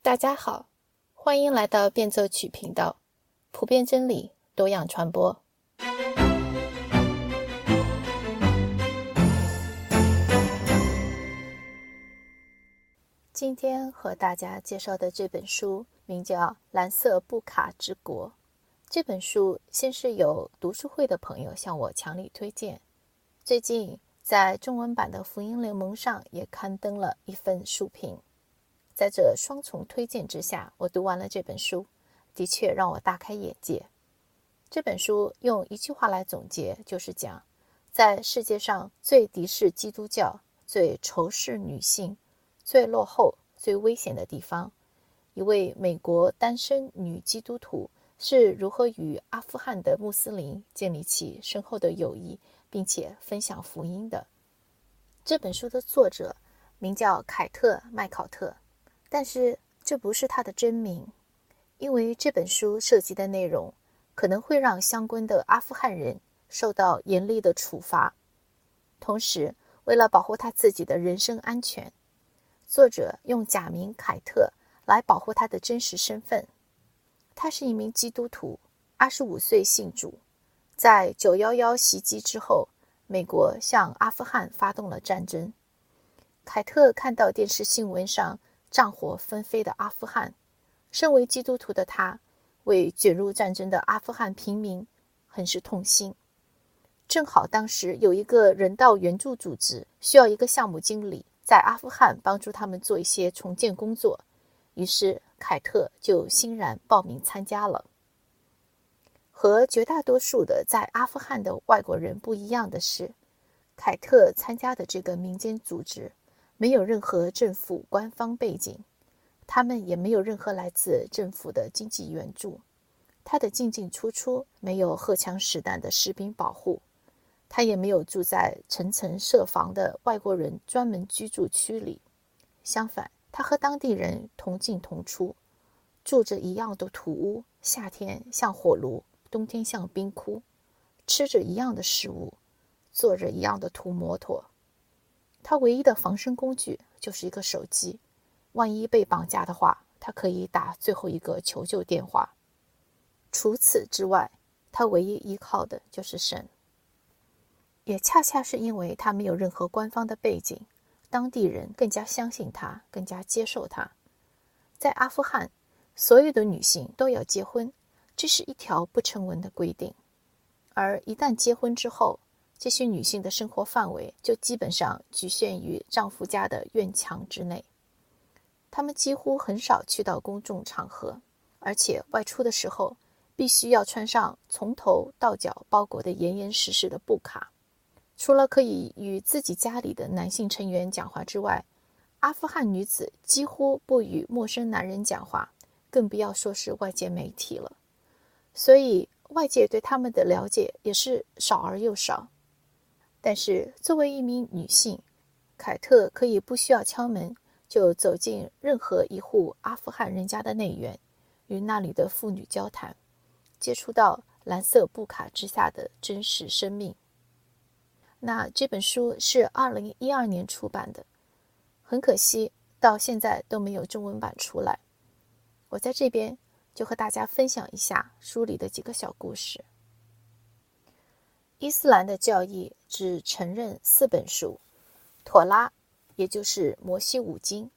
大家好，欢迎来到变奏曲频道，普遍真理，多样传播。今天和大家介绍的这本书名叫《蓝色布卡之国》。这本书先是有读书会的朋友向我强力推荐，最近在中文版的福音联盟上也刊登了一份书评。在这双重推荐之下，我读完了这本书，的确让我大开眼界。这本书用一句话来总结，就是讲，在世界上最敌视基督教、最仇视女性、最落后、最危险的地方，一位美国单身女基督徒是如何与阿富汗的穆斯林建立起深厚的友谊，并且分享福音的。这本书的作者名叫凯特·麦考特。但是这不是他的真名，因为这本书涉及的内容可能会让相关的阿富汗人受到严厉的处罚。同时，为了保护他自己的人身安全，作者用假名凯特来保护他的真实身份。他是一名基督徒，二十五岁信主。在九幺幺袭击之后，美国向阿富汗发动了战争。凯特看到电视新闻上。战火纷飞的阿富汗，身为基督徒的他，为卷入战争的阿富汗平民很是痛心。正好当时有一个人道援助组织需要一个项目经理在阿富汗帮助他们做一些重建工作，于是凯特就欣然报名参加了。和绝大多数的在阿富汗的外国人不一样的是，凯特参加的这个民间组织。没有任何政府官方背景，他们也没有任何来自政府的经济援助。他的进进出出没有荷枪实弹的士兵保护，他也没有住在层层设防的外国人专门居住区里。相反，他和当地人同进同出，住着一样的土屋，夏天像火炉，冬天像冰窟，吃着一样的食物，坐着一样的土摩托。他唯一的防身工具就是一个手机，万一被绑架的话，他可以打最后一个求救电话。除此之外，他唯一依靠的就是神。也恰恰是因为他没有任何官方的背景，当地人更加相信他，更加接受他。在阿富汗，所有的女性都要结婚，这是一条不成文的规定。而一旦结婚之后，这些女性的生活范围就基本上局限于丈夫家的院墙之内，她们几乎很少去到公众场合，而且外出的时候必须要穿上从头到脚包裹得严严实实的布卡。除了可以与自己家里的男性成员讲话之外，阿富汗女子几乎不与陌生男人讲话，更不要说是外界媒体了。所以外界对他们的了解也是少而又少。但是，作为一名女性，凯特可以不需要敲门就走进任何一户阿富汗人家的内院，与那里的妇女交谈，接触到蓝色布卡之下的真实生命。那这本书是二零一二年出版的，很可惜到现在都没有中文版出来。我在这边就和大家分享一下书里的几个小故事。伊斯兰的教义只承认四本书：妥拉，也就是摩西五经、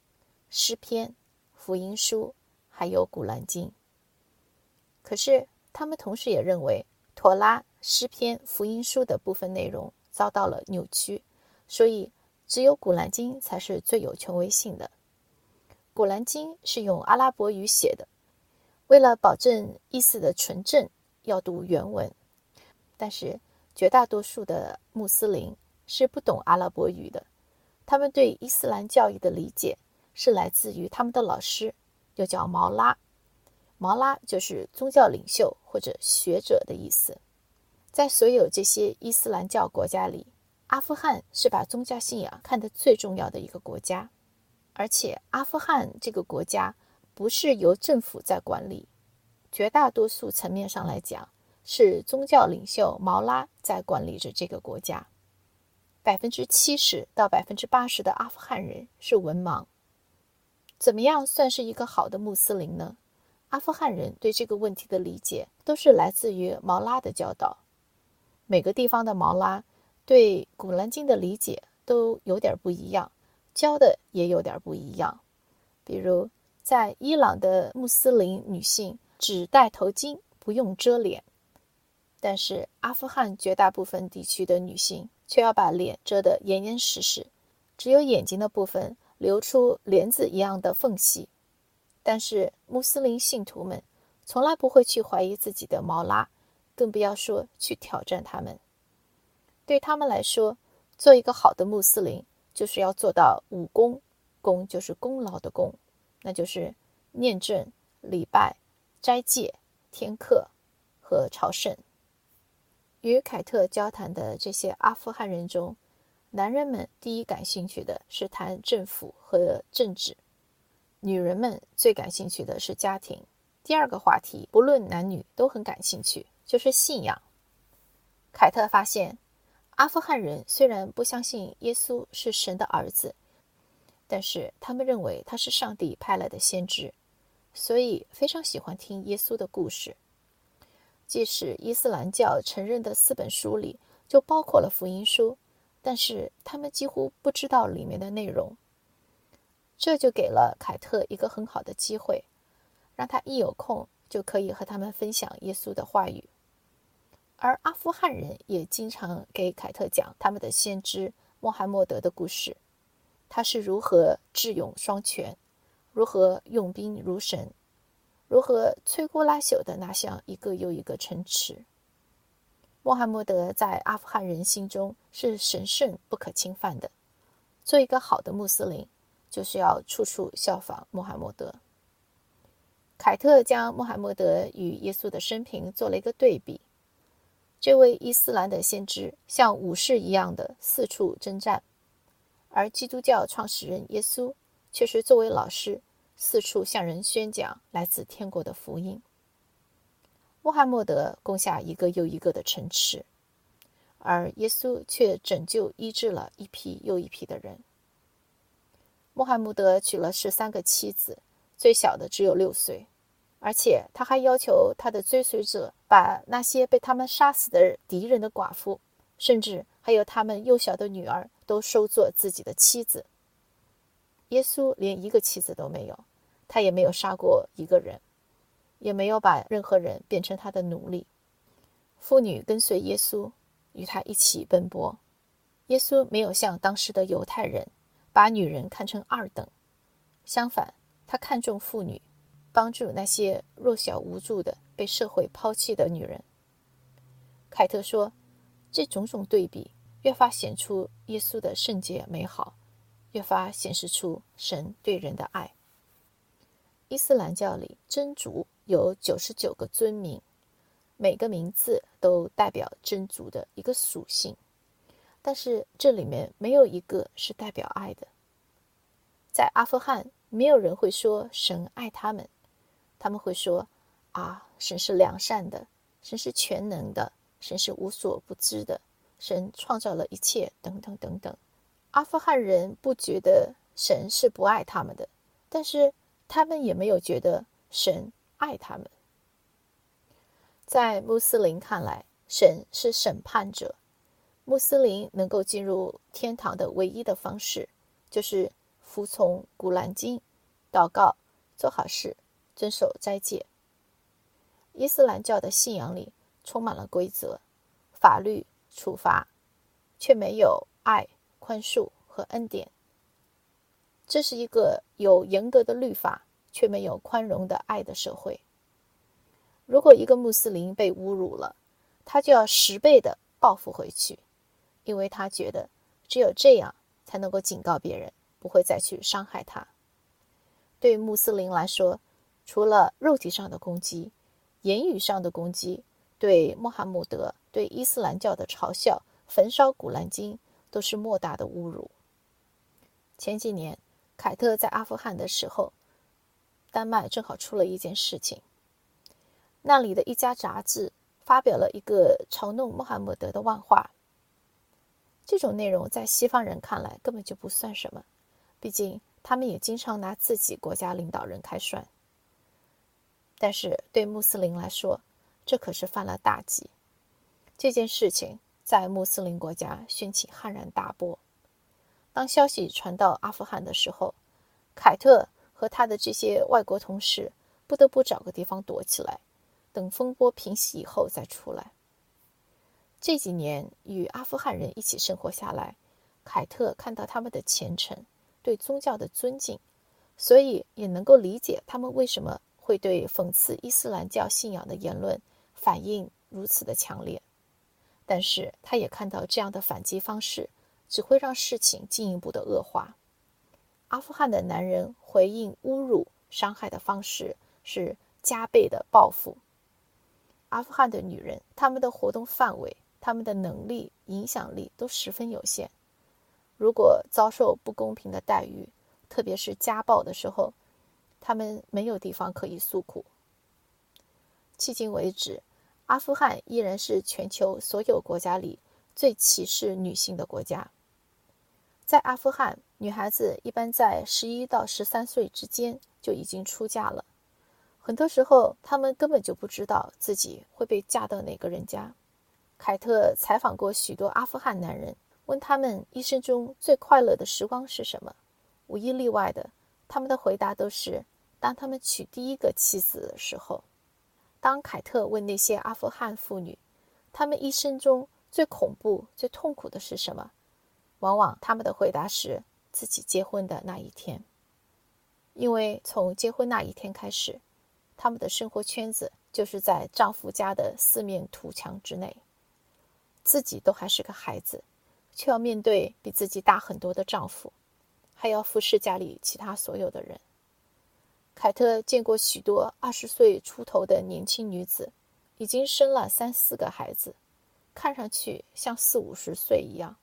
诗篇、福音书，还有古兰经。可是，他们同时也认为，妥拉、诗篇、福音书的部分内容遭到了扭曲，所以只有古兰经才是最有权威性的。古兰经是用阿拉伯语写的，为了保证意思的纯正，要读原文。但是，绝大多数的穆斯林是不懂阿拉伯语的，他们对伊斯兰教义的理解是来自于他们的老师，又叫毛拉。毛拉就是宗教领袖或者学者的意思。在所有这些伊斯兰教国家里，阿富汗是把宗教信仰看得最重要的一个国家，而且阿富汗这个国家不是由政府在管理，绝大多数层面上来讲。是宗教领袖毛拉在管理着这个国家。百分之七十到百分之八十的阿富汗人是文盲。怎么样算是一个好的穆斯林呢？阿富汗人对这个问题的理解都是来自于毛拉的教导。每个地方的毛拉对《古兰经》的理解都有点不一样，教的也有点不一样。比如，在伊朗的穆斯林女性只戴头巾，不用遮脸；但是阿富汗绝大部分地区的女性却要把脸遮得严严实实，只有眼睛的部分。留出帘子一样的缝隙，但是穆斯林信徒们从来不会去怀疑自己的毛拉，更不要说去挑战他们。对他们来说，做一个好的穆斯林就是要做到五功，功就是功劳的功，那就是念正、礼拜、斋戒、天课和朝圣。与凯特交谈的这些阿富汗人中，男人们第一感兴趣的是谈政府和政治，女人们最感兴趣的是家庭。第二个话题，不论男女都很感兴趣，就是信仰。凯特发现，阿富汗人虽然不相信耶稣是神的儿子，但是他们认为他是上帝派来的先知，所以非常喜欢听耶稣的故事。即使伊斯兰教承认的四本书里就包括了福音书。但是他们几乎不知道里面的内容，这就给了凯特一个很好的机会，让他一有空就可以和他们分享耶稣的话语。而阿富汗人也经常给凯特讲他们的先知穆罕默德的故事，他是如何智勇双全，如何用兵如神，如何摧枯拉朽的拿下一个又一个城池。穆罕默德在阿富汗人心中是神圣不可侵犯的。做一个好的穆斯林，就是要处处效仿穆罕默德。凯特将穆罕默德与耶稣的生平做了一个对比。这位伊斯兰的先知像武士一样的四处征战，而基督教创始人耶稣却是作为老师四处向人宣讲来自天国的福音。穆罕默德攻下一个又一个的城池，而耶稣却拯救医治了一批又一批的人。穆罕默德娶了十三个妻子，最小的只有六岁，而且他还要求他的追随者把那些被他们杀死的敌人的寡妇，甚至还有他们幼小的女儿，都收作自己的妻子。耶稣连一个妻子都没有，他也没有杀过一个人。也没有把任何人变成他的奴隶。妇女跟随耶稣，与他一起奔波。耶稣没有像当时的犹太人把女人看成二等，相反，他看重妇女，帮助那些弱小无助的、被社会抛弃的女人。凯特说：“这种种对比，越发显出耶稣的圣洁美好，越发显示出神对人的爱。”伊斯兰教里，真主。有九十九个尊名，每个名字都代表真主的一个属性，但是这里面没有一个是代表爱的。在阿富汗，没有人会说神爱他们，他们会说啊，神是良善的，神是全能的，神是无所不知的，神创造了一切，等等等等。阿富汗人不觉得神是不爱他们的，但是他们也没有觉得神。爱他们，在穆斯林看来，神是审判者。穆斯林能够进入天堂的唯一的方式，就是服从古兰经、祷告、做好事、遵守斋戒。伊斯兰教的信仰里充满了规则、法律、处罚，却没有爱、宽恕和恩典。这是一个有严格的律法。却没有宽容的爱的社会。如果一个穆斯林被侮辱了，他就要十倍的报复回去，因为他觉得只有这样才能够警告别人不会再去伤害他。对穆斯林来说，除了肉体上的攻击，言语上的攻击，对穆罕默德、对伊斯兰教的嘲笑、焚烧古兰经，都是莫大的侮辱。前几年，凯特在阿富汗的时候。丹麦正好出了一件事情，那里的一家杂志发表了一个嘲弄穆罕默德的漫画。这种内容在西方人看来根本就不算什么，毕竟他们也经常拿自己国家领导人开涮。但是对穆斯林来说，这可是犯了大忌。这件事情在穆斯林国家掀起撼然大波。当消息传到阿富汗的时候，凯特和他的这些外国同事不得不找个地方躲起来，等风波平息以后再出来。这几年与阿富汗人一起生活下来，凯特看到他们的虔诚。对宗教的尊敬，所以也能够理解他们为什么会对讽刺伊斯兰教信仰的言论反应如此的强烈。但是，他也看到这样的反击方式只会让事情进一步的恶化。阿富汗的男人回应侮辱、伤害的方式是加倍的报复。阿富汗的女人，她们的活动范围、她们的能力、影响力都十分有限。如果遭受不公平的待遇，特别是家暴的时候，他们没有地方可以诉苦。迄今为止，阿富汗依然是全球所有国家里最歧视女性的国家。在阿富汗，女孩子一般在十一到十三岁之间就已经出嫁了，很多时候她们根本就不知道自己会被嫁到哪个人家。凯特采访过许多阿富汗男人。问他们一生中最快乐的时光是什么？无一例外的，他们的回答都是当他们娶第一个妻子的时候。当凯特问那些阿富汗妇女，他们一生中最恐怖、最痛苦的是什么？往往他们的回答是自己结婚的那一天，因为从结婚那一天开始，他们的生活圈子就是在丈夫家的四面土墙之内，自己都还是个孩子。却要面对比自己大很多的丈夫，还要服侍家里其他所有的人。凯特见过许多二十岁出头的年轻女子，已经生了三四个孩子，看上去像四五十岁一样。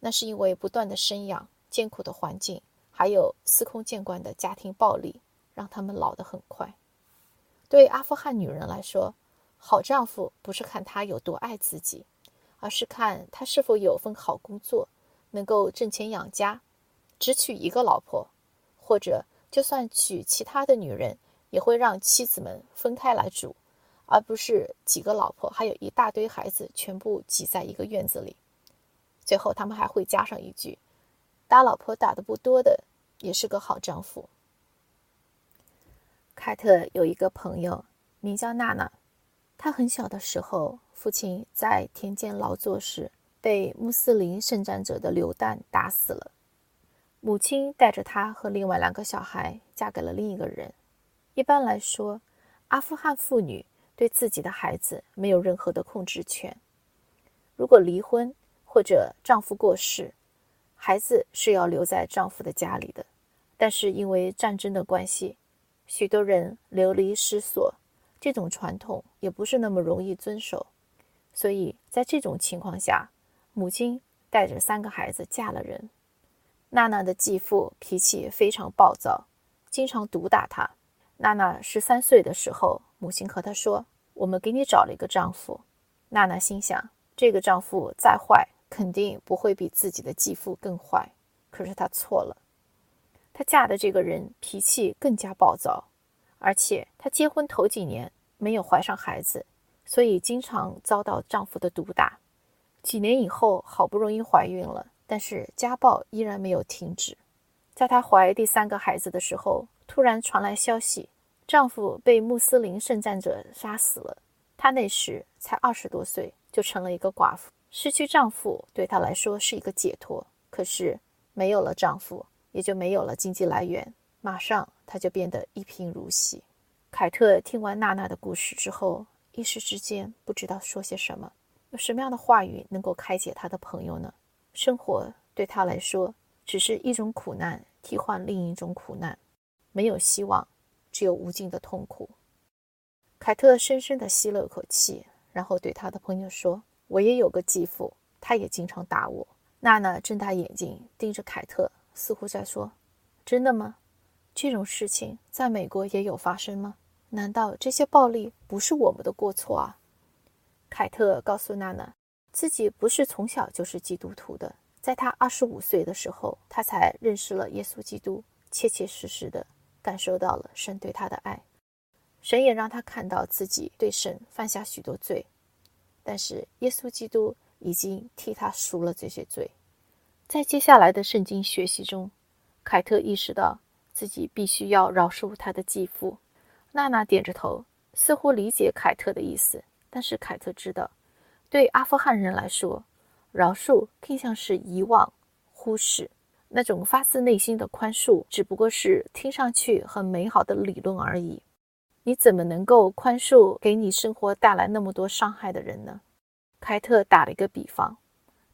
那是因为不断的生养、艰苦的环境，还有司空见惯的家庭暴力，让他们老得很快。对阿富汗女人来说，好丈夫不是看他有多爱自己。而是看他是否有份好工作，能够挣钱养家。只娶一个老婆，或者就算娶其他的女人，也会让妻子们分开来住，而不是几个老婆还有一大堆孩子全部挤在一个院子里。最后他们还会加上一句：“打老婆打的不多的，也是个好丈夫。”凯特有一个朋友名叫娜娜，她很小的时候。父亲在田间劳作时被穆斯林圣战者的榴弹打死了，母亲带着她和另外两个小孩嫁给了另一个人。一般来说，阿富汗妇女对自己的孩子没有任何的控制权。如果离婚或者丈夫过世，孩子是要留在丈夫的家里的。但是因为战争的关系，许多人流离失所，这种传统也不是那么容易遵守。所以在这种情况下，母亲带着三个孩子嫁了人。娜娜的继父脾气非常暴躁，经常毒打她。娜娜十三岁的时候，母亲和她说：“我们给你找了一个丈夫。”娜娜心想，这个丈夫再坏，肯定不会比自己的继父更坏。可是她错了，她嫁的这个人脾气更加暴躁，而且她结婚头几年没有怀上孩子。所以经常遭到丈夫的毒打，几年以后好不容易怀孕了，但是家暴依然没有停止。在她怀第三个孩子的时候，突然传来消息，丈夫被穆斯林圣战者杀死了。她那时才二十多岁，就成了一个寡妇。失去丈夫对她来说是一个解脱，可是没有了丈夫，也就没有了经济来源，马上她就变得一贫如洗。凯特听完娜娜的故事之后。一时之间不知道说些什么，有什么样的话语能够开解她的朋友呢？生活对她来说只是一种苦难替换另一种苦难，没有希望，只有无尽的痛苦。凯特深深地吸了口气，然后对他的朋友说：“我也有个继父，他也经常打我。”娜娜睁大眼睛盯着凯特，似乎在说：“真的吗？这种事情在美国也有发生吗？”难道这些暴力不是我们的过错啊？凯特告诉娜娜，自己不是从小就是基督徒的，在他二十五岁的时候，他才认识了耶稣基督，切切实实的感受到了神对他的爱。神也让他看到自己对神犯下许多罪，但是耶稣基督已经替他赎了这些罪。在接下来的圣经学习中，凯特意识到自己必须要饶恕他的继父。娜娜点着头，似乎理解凯特的意思，但是凯特知道，对阿富汗人来说，饶恕更像是遗忘、忽视。那种发自内心的宽恕，只不过是听上去很美好的理论而已。你怎么能够宽恕给你生活带来那么多伤害的人呢？凯特打了一个比方，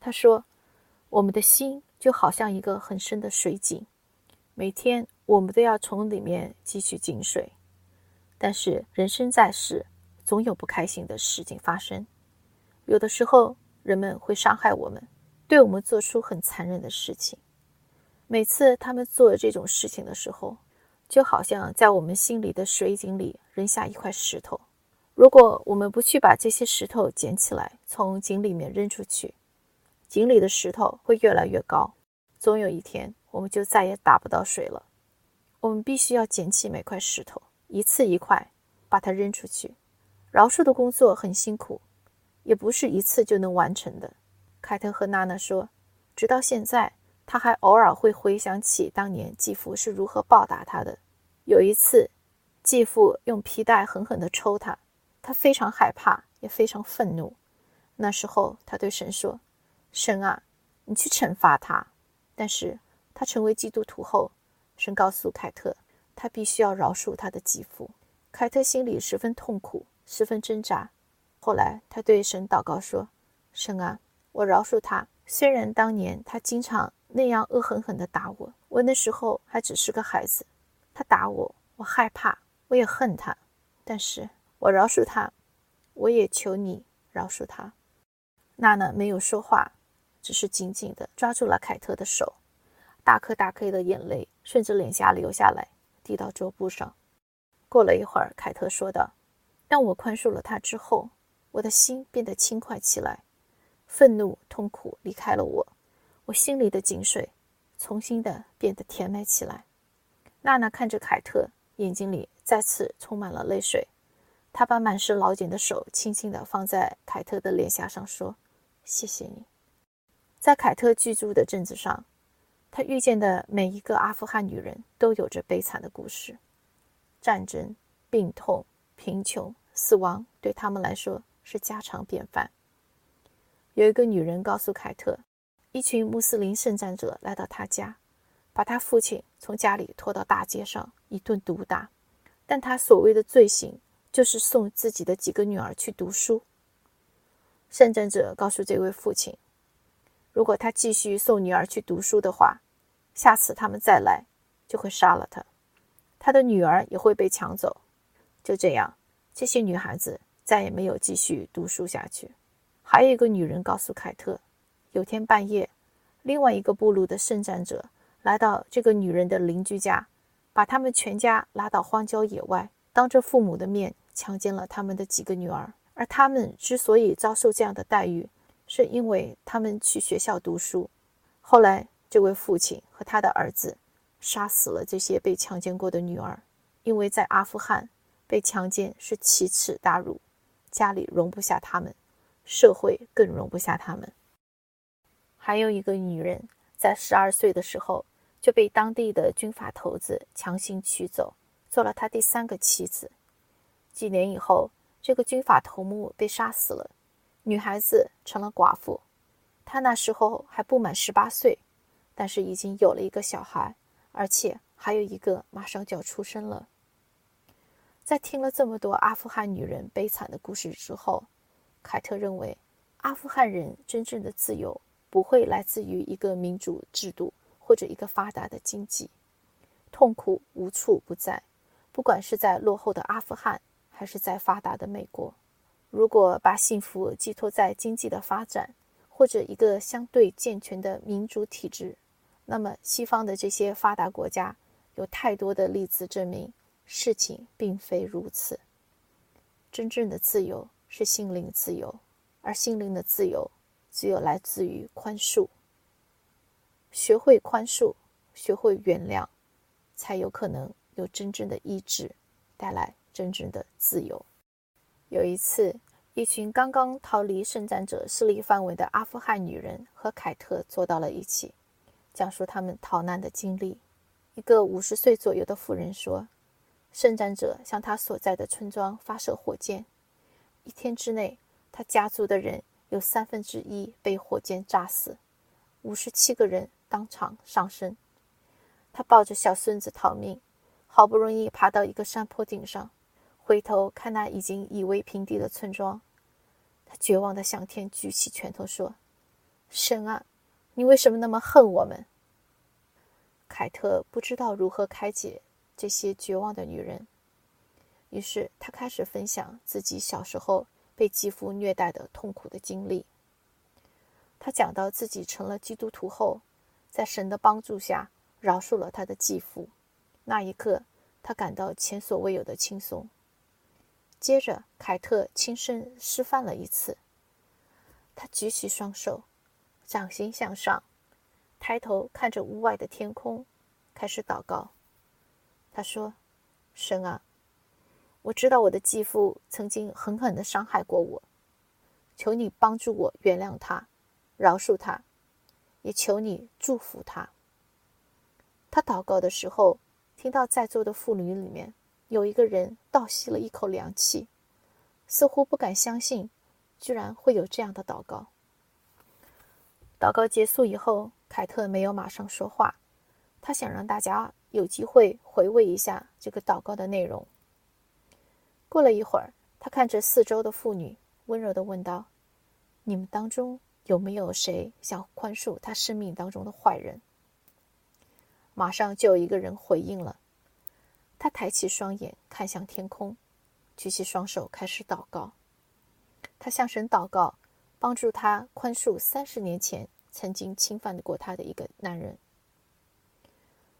他说。我们的心就好像一个很深的水井，每天我们都要从里面汲取井水。但是人生在世，总有不开心的事情发生。有的时候，人们会伤害我们，对我们做出很残忍的事情。每次他们做这种事情的时候，就好像在我们心里的水井里扔下一块石头。如果我们不去把这些石头捡起来，从井里面扔出去，井里的石头会越来越高，总有一天我们就再也打不到水了。我们必须要捡起每块石头，一次一块把它扔出去。饶恕的工作很辛苦，也不是一次就能完成的。凯特和娜娜说，直到现在，他还偶尔会回想起当年继父是如何报答他的。有一次，继父用皮带狠狠地抽他，他非常害怕，也非常愤怒。那时候，他对神说。神啊，你去惩罚他。但是他成为基督徒后，神告诉凯特，他必须要饶恕他的继父。凯特心里十分痛苦，十分挣扎。后来他对神祷告说：“神啊，我饶恕他。虽然当年他经常那样恶狠狠地打我，我那时候还只是个孩子。他打我，我害怕，我也恨他。但是我饶恕他，我也求你饶恕他。”娜娜没有说话。只是紧紧地抓住了凯特的手，大颗大颗的眼泪顺着脸颊流下来，滴到桌布上。过了一会儿，凯特说道：“当我宽恕了他之后，我的心变得轻快起来，愤怒、痛苦离开了我，我心里的井水重新的变得甜美起来。”娜娜看着凯特，眼睛里再次充满了泪水。她把满是老茧的手轻轻地放在凯特的脸颊上，说：“谢谢你。”在凯特居住的镇子上，他遇见的每一个阿富汗女人都有着悲惨的故事。战争、病痛、贫穷、死亡对他们来说是家常便饭。有一个女人告诉凯特，一群穆斯林圣战者来到他家，把他父亲从家里拖到大街上一顿毒打，但他所谓的罪行就是送自己的几个女儿去读书。圣战者告诉这位父亲。如果他继续送女儿去读书的话，下次他们再来就会杀了他，他的女儿也会被抢走。就这样，这些女孩子再也没有继续读书下去。还有一个女人告诉凯特，有天半夜，另外一个部落的圣战者来到这个女人的邻居家，把他们全家拉到荒郊野外，当着父母的面强奸了他们的几个女儿。而他们之所以遭受这样的待遇，是因为他们去学校读书。后来，这位父亲和他的儿子杀死了这些被强奸过的女儿，因为在阿富汗被强奸是奇耻大辱，家里容不下他们，社会更容不下他们。还有一个女人，在十二岁的时候就被当地的军阀头子强行娶走，做了他第三个妻子。几年以后，这个军阀头目被杀死了。女孩子成了寡妇，她那时候还不满十八岁，但是已经有了一个小孩，而且还有一个马上就要出生了。在听了这么多阿富汗女人悲惨的故事之后，凯特认为，阿富汗人真正的自由不会来自于一个民主制度或者一个发达的经济，痛苦无处不在，不管是在落后的阿富汗，还是在发达的美国。如果把幸福寄托在经济的发展，或者一个相对健全的民主体制，那么西方的这些发达国家有太多的例子证明事情并非如此。真正的自由是心灵自由，而心灵的自由只有来自于宽恕。学会宽恕，学会原谅，才有可能有真正的医治，带来真正的自由。有一次，一群刚刚逃离圣战者势力范围的阿富汗女人和凯特坐到了一起，讲述他们逃难的经历。一个五十岁左右的妇人说：“圣战者向他所在的村庄发射火箭，一天之内，他家族的人有三分之一被火箭炸死，五十七个人当场丧生。他抱着小孙子逃命，好不容易爬到一个山坡顶上。”回头看那已经夷为平地的村庄，他绝望的向天举起拳头说：“神啊，你为什么那么恨我们？”凯特不知道如何开解这些绝望的女人，于是他开始分享自己小时候被继父虐待的痛苦的经历。他讲到自己成了基督徒后，在神的帮助下饶恕了他的继父，那一刻他感到前所未有的轻松。接着，凯特亲身示范了一次。他举起双手，掌心向上，抬头看着屋外的天空，开始祷告。他说：“神啊，我知道我的继父曾经狠狠的伤害过我，求你帮助我原谅他，饶恕他，也求你祝福他。”他祷告的时候，听到在座的妇女里面。有一个人倒吸了一口凉气，似乎不敢相信，居然会有这样的祷告。祷告结束以后，凯特没有马上说话，他想让大家有机会回味一下这个祷告的内容。过了一会儿，他看着四周的妇女，温柔的问道：“你们当中有没有谁想宽恕他生命当中的坏人？”马上就有一个人回应了。他抬起双眼看向天空，举起双手开始祷告。他向神祷告，帮助他宽恕三十年前曾经侵犯过他的一个男人。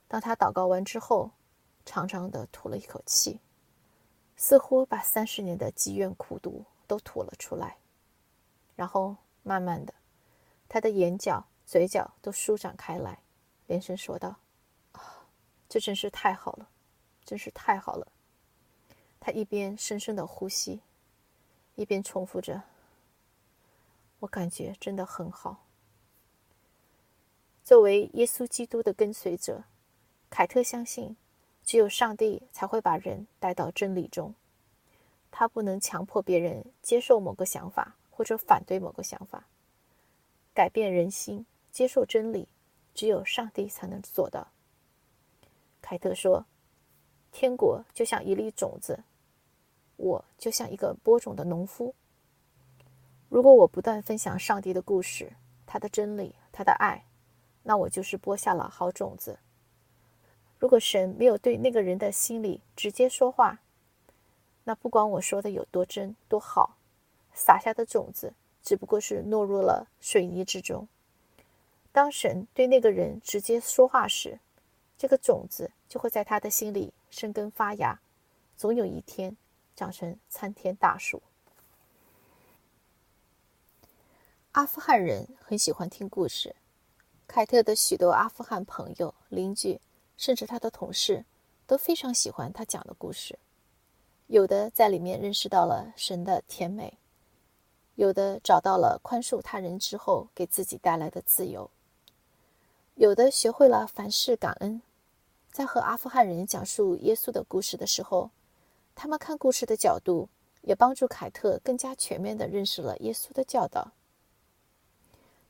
当他祷告完之后，长长的吐了一口气，似乎把三十年的积怨苦毒都吐了出来。然后慢慢的，他的眼角、嘴角都舒展开来，连声说道：“啊，这真是太好了。”真是太好了。他一边深深的呼吸，一边重复着：“我感觉真的很好。”作为耶稣基督的跟随者，凯特相信，只有上帝才会把人带到真理中。他不能强迫别人接受某个想法或者反对某个想法。改变人心、接受真理，只有上帝才能做到。凯特说。天国就像一粒种子，我就像一个播种的农夫。如果我不断分享上帝的故事、他的真理、他的爱，那我就是播下了好种子。如果神没有对那个人的心里直接说话，那不管我说的有多真多好，撒下的种子只不过是落入了水泥之中。当神对那个人直接说话时，这个种子就会在他的心里。生根发芽，总有一天长成参天大树。阿富汗人很喜欢听故事，凯特的许多阿富汗朋友、邻居，甚至他的同事，都非常喜欢他讲的故事。有的在里面认识到了神的甜美，有的找到了宽恕他人之后给自己带来的自由，有的学会了凡事感恩。在和阿富汗人讲述耶稣的故事的时候，他们看故事的角度也帮助凯特更加全面地认识了耶稣的教导。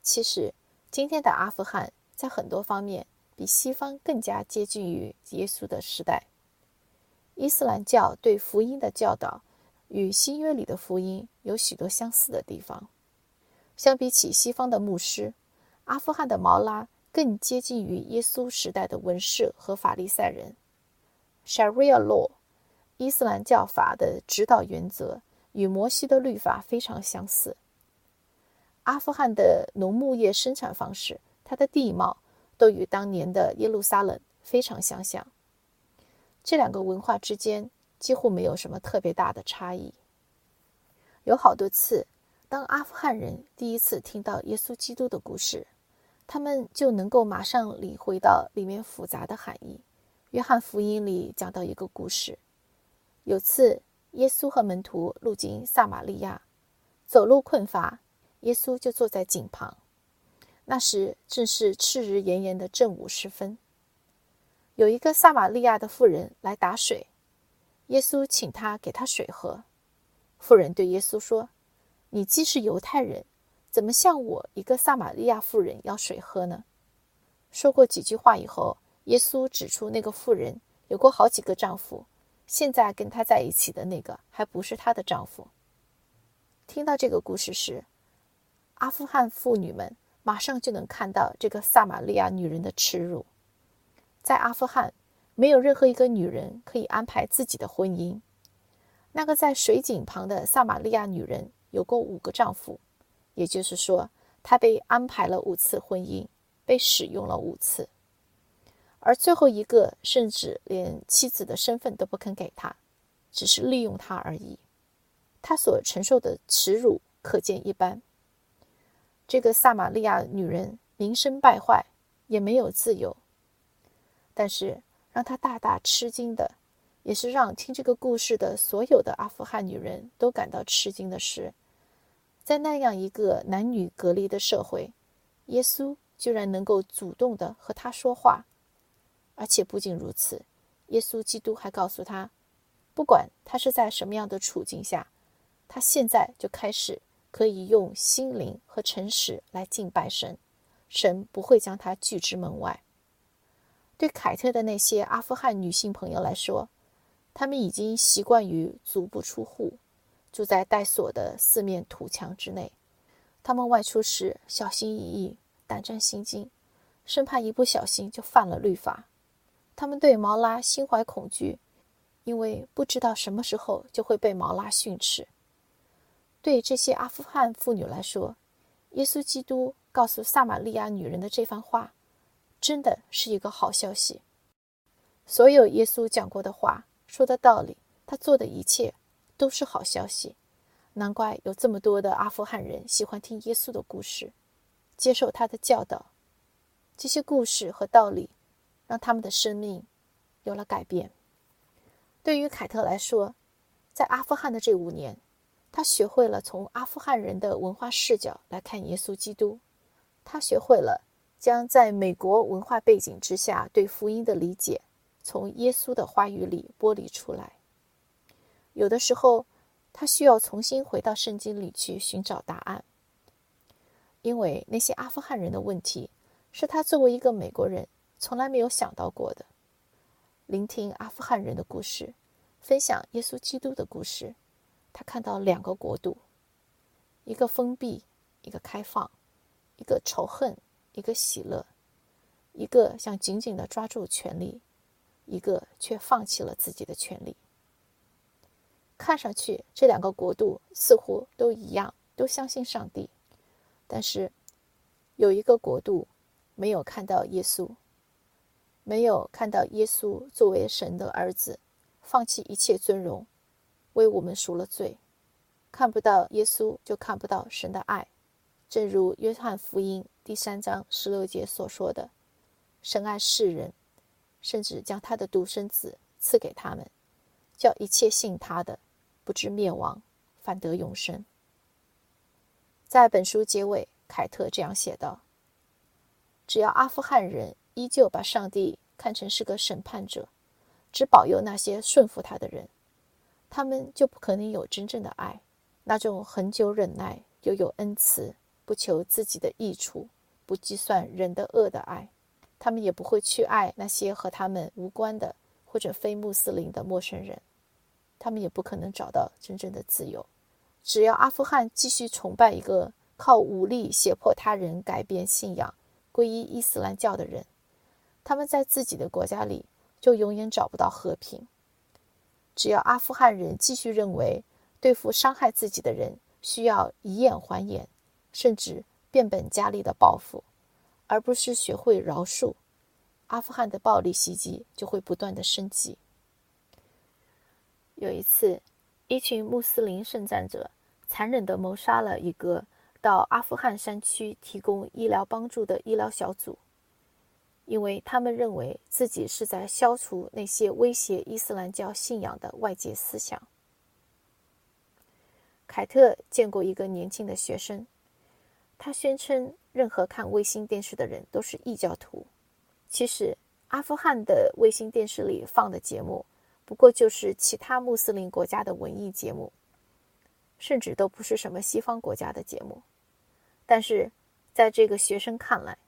其实，今天的阿富汗在很多方面比西方更加接近于耶稣的时代。伊斯兰教对福音的教导与新约里的福音有许多相似的地方。相比起西方的牧师，阿富汗的毛拉。更接近于耶稣时代的文士和法利赛人。Sharia law，伊斯兰教法的指导原则与摩西的律法非常相似。阿富汗的农牧业生产方式，它的地貌都与当年的耶路撒冷非常相像。这两个文化之间几乎没有什么特别大的差异。有好多次，当阿富汗人第一次听到耶稣基督的故事。他们就能够马上领会到里面复杂的含义。约翰福音里讲到一个故事：有次耶稣和门徒路经撒玛利亚，走路困乏，耶稣就坐在井旁。那时正是赤日炎炎的正午时分，有一个撒玛利亚的妇人来打水，耶稣请他给他水喝。妇人对耶稣说：“你既是犹太人，怎么向我一个撒玛利亚妇人要水喝呢？”说过几句话以后。耶稣指出，那个妇人有过好几个丈夫，现在跟她在一起的那个还不是她的丈夫。听到这个故事时，阿富汗妇女们马上就能看到这个撒玛利亚女人的耻辱。在阿富汗，没有任何一个女人可以安排自己的婚姻。那个在水井旁的撒玛利亚女人有过五个丈夫，也就是说，她被安排了五次婚姻，被使用了五次。而最后一个甚至连妻子的身份都不肯给他，只是利用他而已。她所承受的耻辱可见一斑。这个撒玛利亚女人名声败坏，也没有自由。但是让他大大吃惊的，也是让听这个故事的所有的阿富汗女人都感到吃惊的是，在那样一个男女隔离的社会，耶稣居然能够主动的和他说话。而且不仅如此，耶稣基督还告诉他，不管他是在什么样的处境下，他现在就开始可以用心灵和诚实来敬拜神，神不会将他拒之门外。对凯特的那些阿富汗女性朋友来说，她们已经习惯于足不出户，住在带锁的四面土墙之内。她们外出时小心翼翼、胆战心惊，生怕一不小心就犯了律法。他们对毛拉心怀恐惧，因为不知道什么时候就会被毛拉训斥。对这些阿富汗妇女来说，耶稣基督告诉撒玛利亚女人的这番话，真的是一个好消息。所有耶稣讲过的话、说的道理，他做的一切，都是好消息。难怪有这么多的阿富汗人喜欢听耶稣的故事，接受他的教导。这些故事和道理。让他们的生命有了改变。对于凯特来说，在阿富汗的这五年，他学会了从阿富汗人的文化视角来看耶稣基督。他学会了将在美国文化背景之下对福音的理解，从耶稣的话语里剥离出来。有的时候，他需要重新回到圣经里去寻找答案，因为那些阿富汗人的问题，是他作为一个美国人。从来没有想到过的，聆听阿富汗人的故事，分享耶稣基督的故事，他看到两个国度：一个封闭，一个开放；一个仇恨，一个喜乐；一个想紧紧的抓住权力，一个却放弃了自己的权利。看上去这两个国度似乎都一样，都相信上帝，但是有一个国度没有看到耶稣。没有看到耶稣作为神的儿子，放弃一切尊荣，为我们赎了罪；看不到耶稣，就看不到神的爱。正如约翰福音第三章十六节所说的：“深爱世人，甚至将他的独生子赐给他们，叫一切信他的，不至灭亡，反得永生。”在本书结尾，凯特这样写道：“只要阿富汗人。”依旧把上帝看成是个审判者，只保佑那些顺服他的人，他们就不可能有真正的爱，那种恒久忍耐又有恩慈、不求自己的益处、不计算人的恶的爱。他们也不会去爱那些和他们无关的或者非穆斯林的陌生人，他们也不可能找到真正的自由。只要阿富汗继续崇拜一个靠武力胁迫他人改变信仰、皈依伊斯兰教的人。他们在自己的国家里就永远找不到和平。只要阿富汗人继续认为对付伤害自己的人需要以眼还眼，甚至变本加厉的报复，而不是学会饶恕，阿富汗的暴力袭击就会不断的升级。有一次，一群穆斯林圣战者残忍地谋杀了一个到阿富汗山区提供医疗帮助的医疗小组，因为他们认为自己是在消除那些威胁伊斯兰教信仰的外界思想。凯特见过一个年轻的学生，他宣称任何看卫星电视的人都是异教徒。其实，阿富汗的卫星电视里放的节目，不过就是其他穆斯林国家的文艺节目，甚至都不是什么西方国家的节目。但是，在这个学生看来，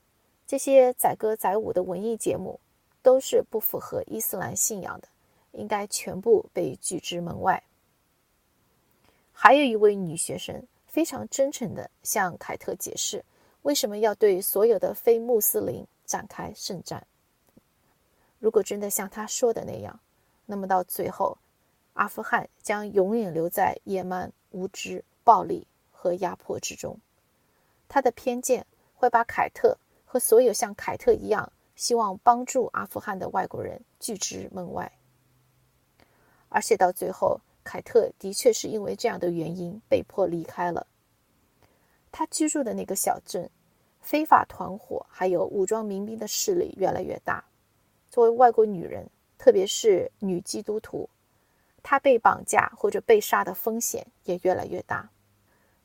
这些载歌载舞的文艺节目都是不符合伊斯兰信仰的，应该全部被拒之门外。还有一位女学生非常真诚地向凯特解释，为什么要对所有的非穆斯林展开圣战。如果真的像他说的那样，那么到最后，阿富汗将永远留在野蛮、无知、暴力和压迫之中。他的偏见会把凯特和所有像凯特一样希望帮助阿富汗的外国人拒之门外。而且到最后。凯特的确是因为这样的原因被迫离开了。他居住的那个小镇，非法团伙还有武装民兵的势力越来越大。作为外国女人，特别是女基督徒，她被绑架或者被杀的风险也越来越大。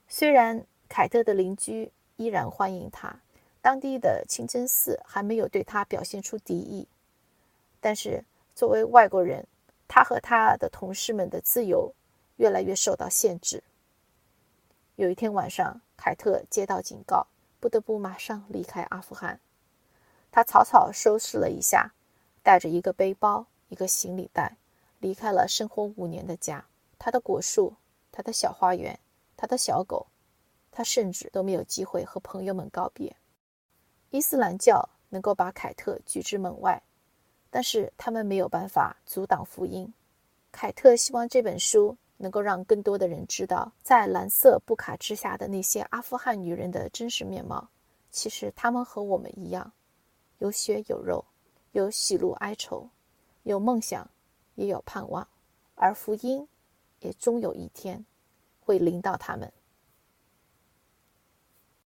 虽然凯特的邻居依然欢迎他，当地的清真寺还没有对他表现出敌意，但是作为外国人。他和他的同事们的自由越来越受到限制。有一天晚上，凯特接到警告，不得不马上离开阿富汗。他草草收拾了一下，带着一个背包、一个行李袋，离开了生活五年的家。他的果树、他的小花园、他的小狗，他甚至都没有机会和朋友们告别。伊斯兰教能够把凯特拒之门外。但是他们没有办法阻挡福音。凯特希望这本书能够让更多的人知道，在蓝色布卡之下的那些阿富汗女人的真实面貌。其实她们和我们一样，有血有肉，有喜怒哀愁，有梦想，也有盼望。而福音也终有一天会临到他们。